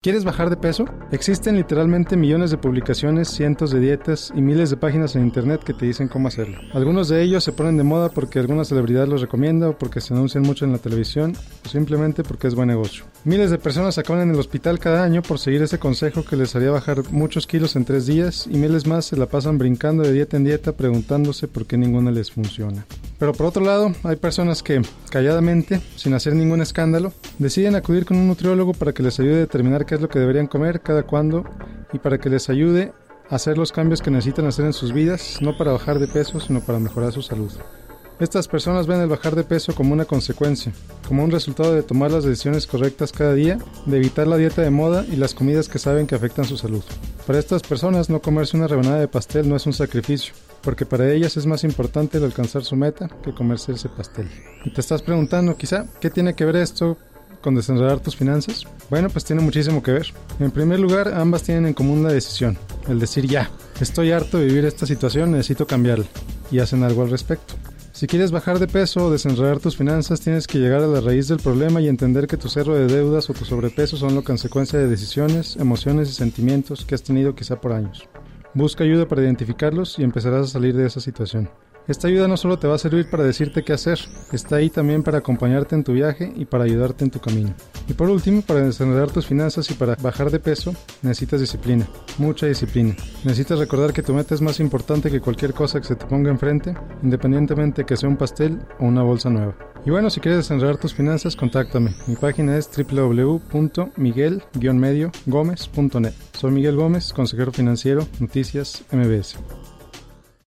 ¿Quieres bajar de peso? Existen literalmente millones de publicaciones, cientos de dietas y miles de páginas en internet que te dicen cómo hacerlo. Algunos de ellos se ponen de moda porque alguna celebridad los recomienda o porque se anuncian mucho en la televisión o simplemente porque es buen negocio. Miles de personas acaban en el hospital cada año por seguir ese consejo que les haría bajar muchos kilos en tres días y miles más se la pasan brincando de dieta en dieta preguntándose por qué ninguna les funciona. Pero por otro lado, hay personas que, calladamente, sin hacer ningún escándalo, deciden acudir con un nutriólogo para que les ayude a determinar qué es lo que deberían comer, cada cuándo, y para que les ayude a hacer los cambios que necesitan hacer en sus vidas, no para bajar de peso, sino para mejorar su salud. Estas personas ven el bajar de peso como una consecuencia, como un resultado de tomar las decisiones correctas cada día, de evitar la dieta de moda y las comidas que saben que afectan su salud. Para estas personas no comerse una rebanada de pastel no es un sacrificio, porque para ellas es más importante el alcanzar su meta que comerse ese pastel. Y te estás preguntando quizá, ¿qué tiene que ver esto con desenredar tus finanzas? Bueno, pues tiene muchísimo que ver. En primer lugar, ambas tienen en común la decisión, el decir ya, estoy harto de vivir esta situación, necesito cambiarla, y hacen algo al respecto. Si quieres bajar de peso o desenredar tus finanzas, tienes que llegar a la raíz del problema y entender que tu cerro de deudas o tu sobrepeso son la consecuencia de decisiones, emociones y sentimientos que has tenido quizá por años. Busca ayuda para identificarlos y empezarás a salir de esa situación. Esta ayuda no solo te va a servir para decirte qué hacer, está ahí también para acompañarte en tu viaje y para ayudarte en tu camino. Y por último, para desenredar tus finanzas y para bajar de peso, necesitas disciplina, mucha disciplina. Necesitas recordar que tu meta es más importante que cualquier cosa que se te ponga enfrente, independientemente que sea un pastel o una bolsa nueva. Y bueno, si quieres desenredar tus finanzas, contáctame. Mi página es www.miguel-medio-gómez.net. Soy Miguel Gómez, consejero financiero, Noticias MBS.